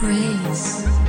praise.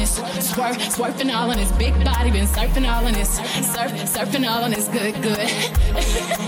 this. Swerve, swerving all on this. Big body been surfing all on this. Surf, surfing all on this. Good, good.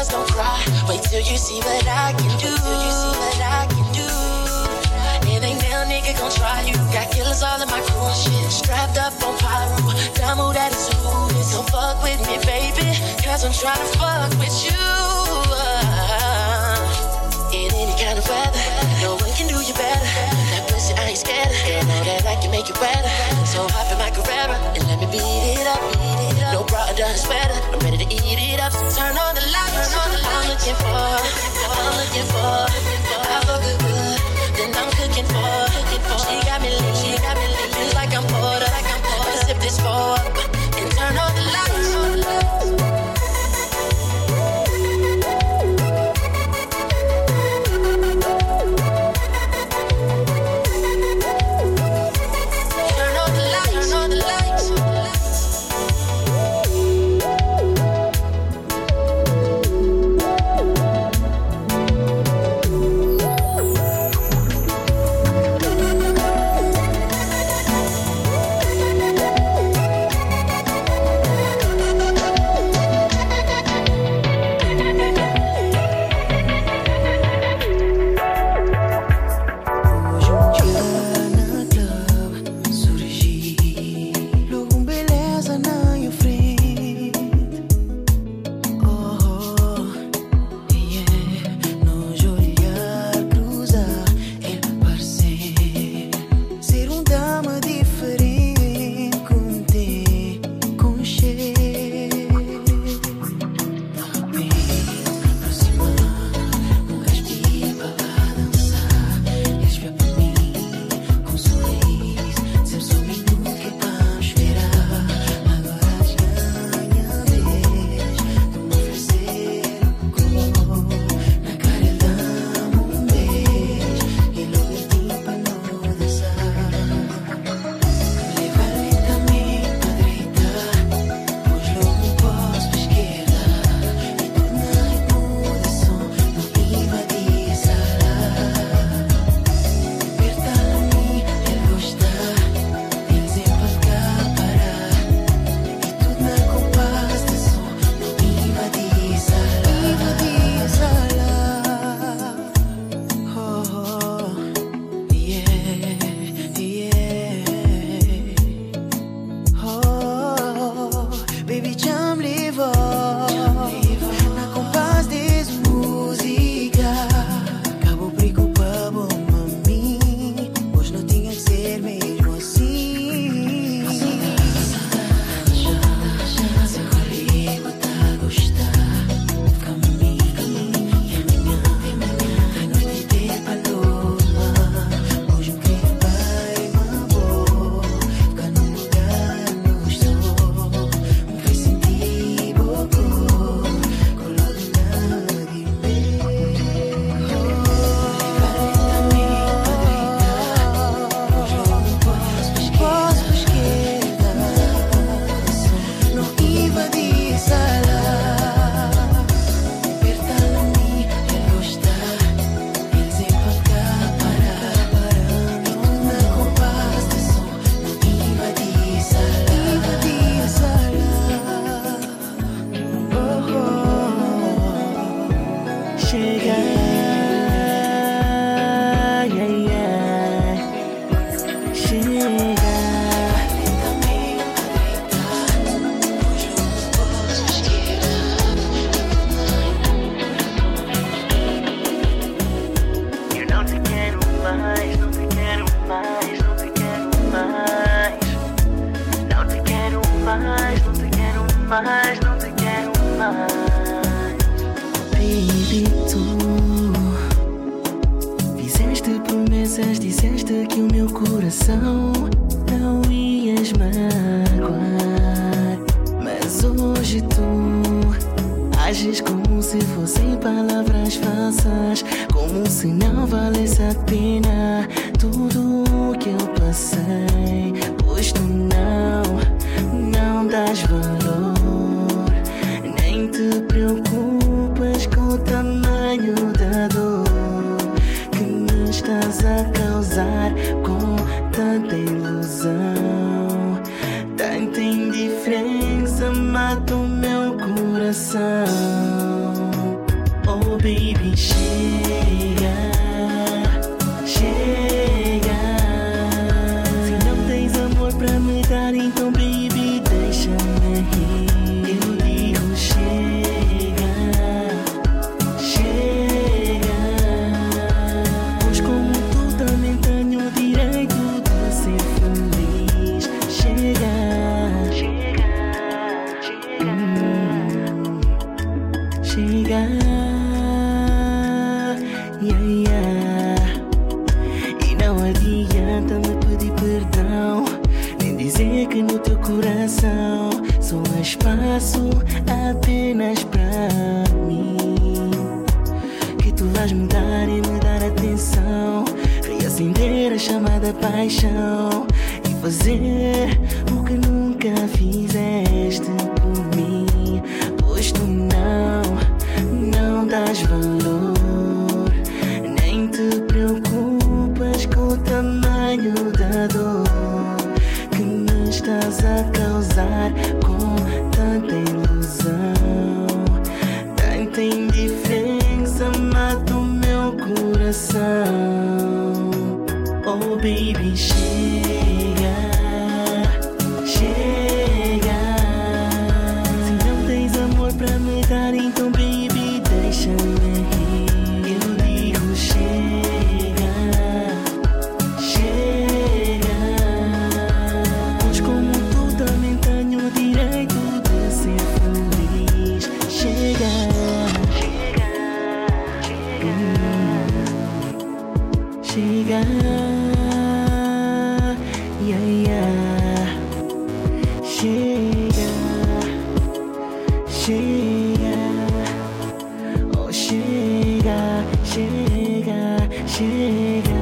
girls gon' cry. Wait till you see what I can do. Till you see what I can do. It ain't no nigga gon' try you. Got killers all in my crew and shit. Strapped up on pyro. Damo that is ruthless. Don't fuck with me, baby. Cause I'm trying to fuck with you. Uh, in any kind of weather, no one can do you better. That pussy, I ain't scared. Girl, know that I can make you better. So hop in my Carrera and let me beat it up. Beat just better. I'm ready to eat it up. So turn on the lights. Turn on the lights. I'm looking for, I'm looking for, I look good, then I'm cooking for, cooking for. She got me lit, she got me lit. Like I'm bored, like I'm bored. Sip this for, and turn on the lights. 시가 시가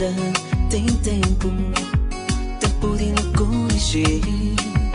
Ainda tem tempo, tempo de me corrigir.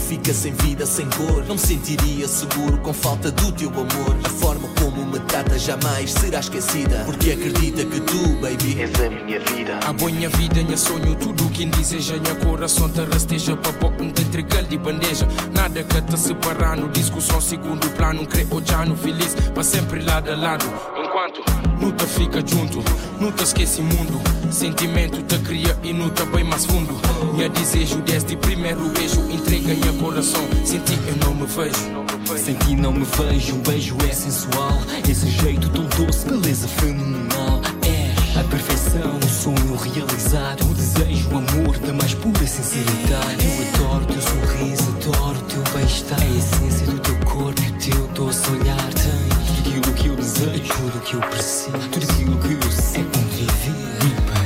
Fica sem vida, sem cor. Não me sentiria seguro com falta do teu amor. A forma como me trata jamais será esquecida. Porque acredita que tu, baby, és a minha vida. A minha vida, minha sonho, tudo quem deseja, minha coração te rasteja para pôr entre galho e bandeja. Nada que te separar no discussão, segundo plano, creio já no feliz, para sempre lado a lado. Enquanto nunca fica junto, nunca esquece mundo. Sentimento te cria e nunca bem mais fundo. Minha desejo desde primeiro beijo, entrega minha coração. Sem ti eu não me vejo. Sem ti não me vejo, um beijo é sensual. Esse jeito tão doce, beleza fenomenal. É a perfeição, um sonho realizado. O desejo, o amor da mais pura sinceridade. Eu adoro teu sorriso, adoro teu bem-estar. A essência do teu corpo o teu doce olhar. Tens tudo aquilo que eu desejo, tudo o que eu preciso. Tudo aquilo que eu sei conviver.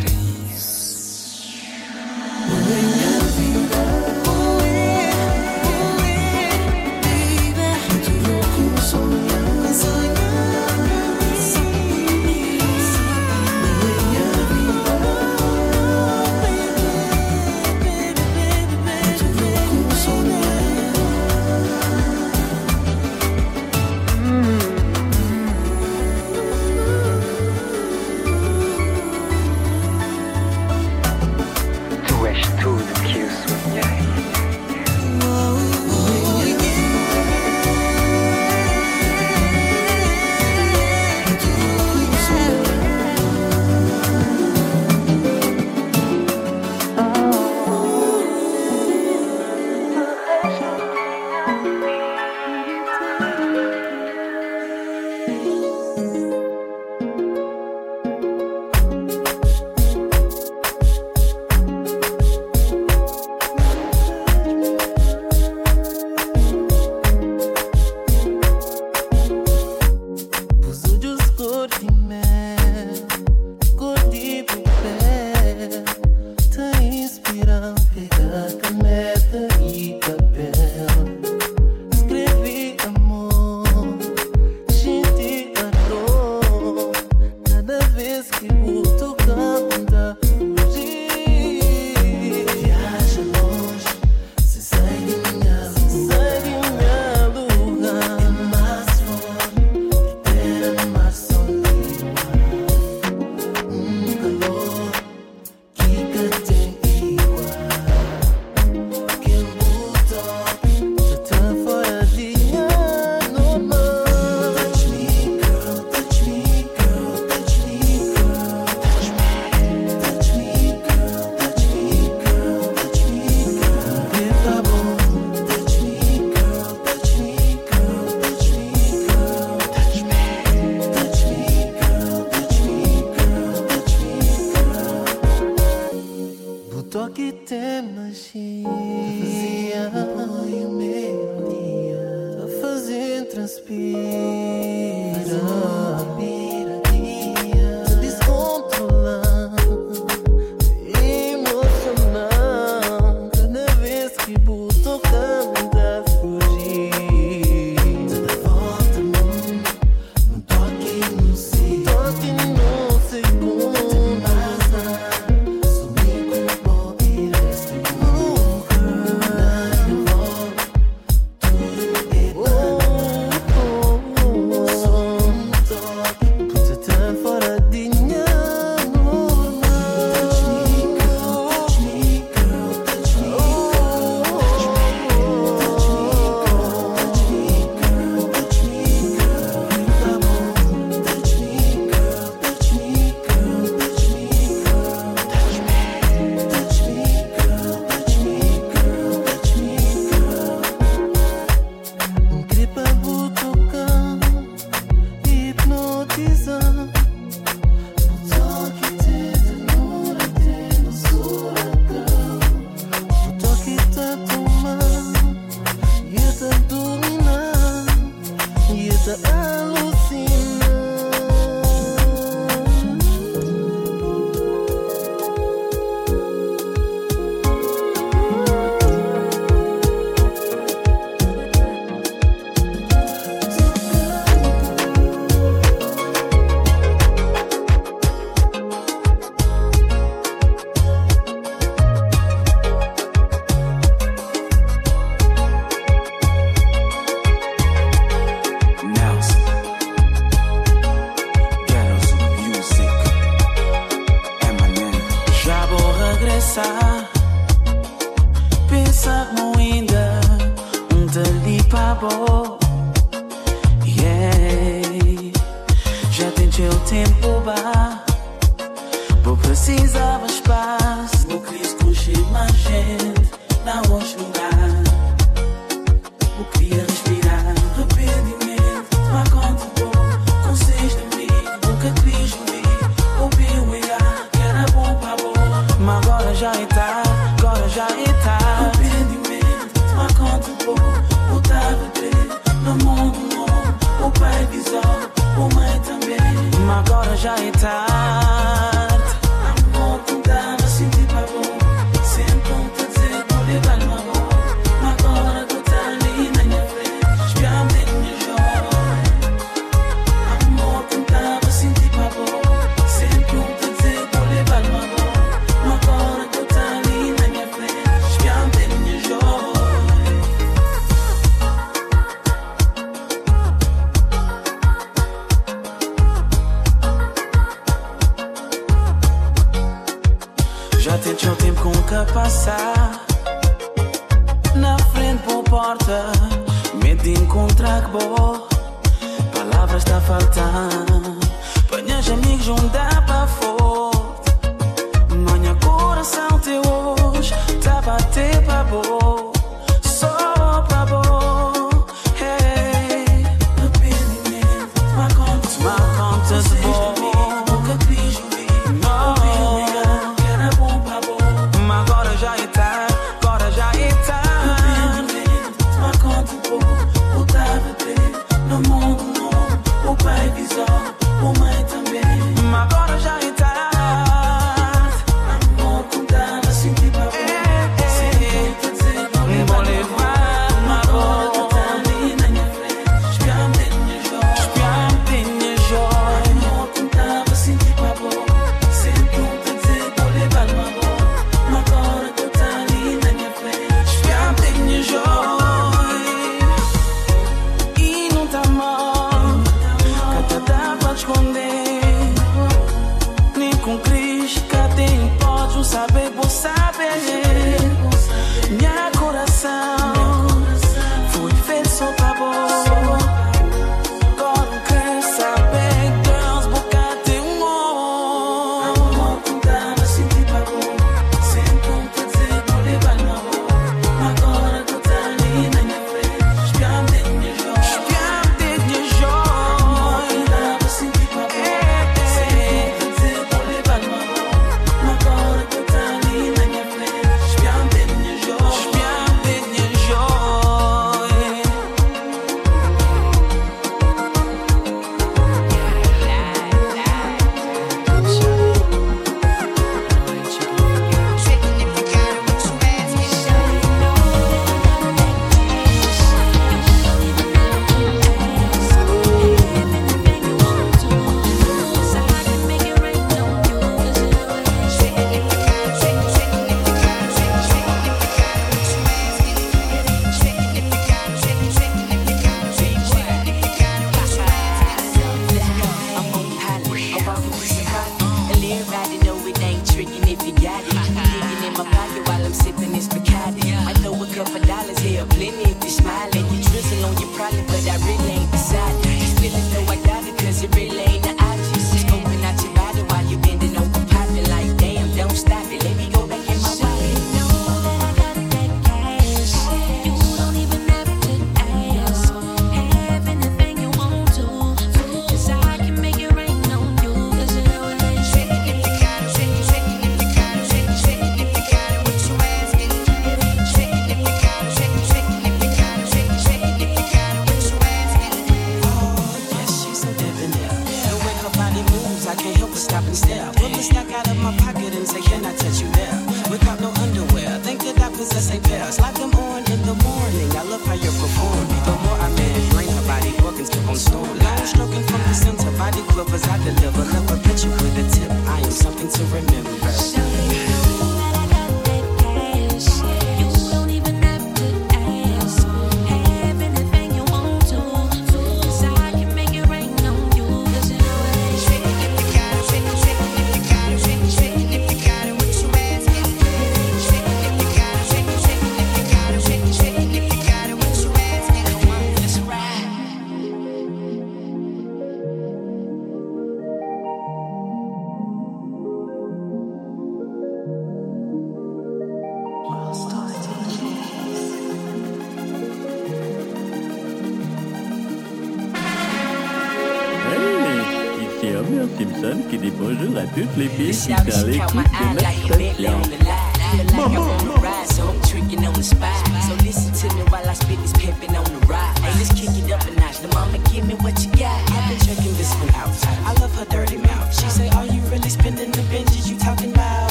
Yeah.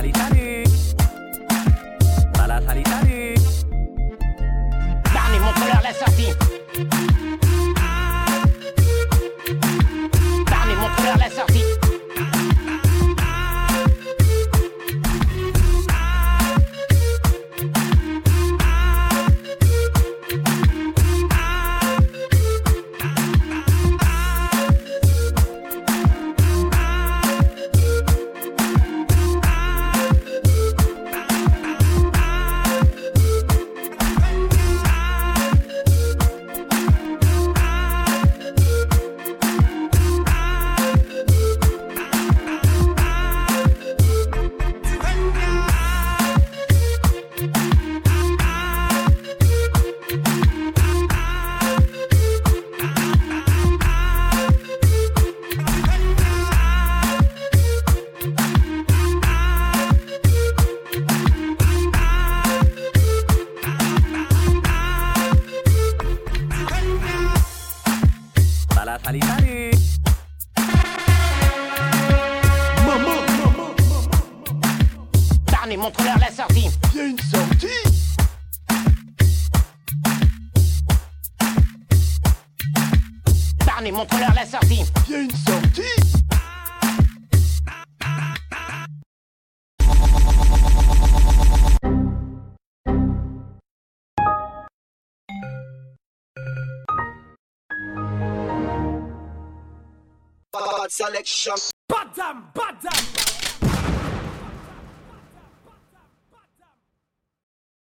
salitaris. Para. election. Badam, badam.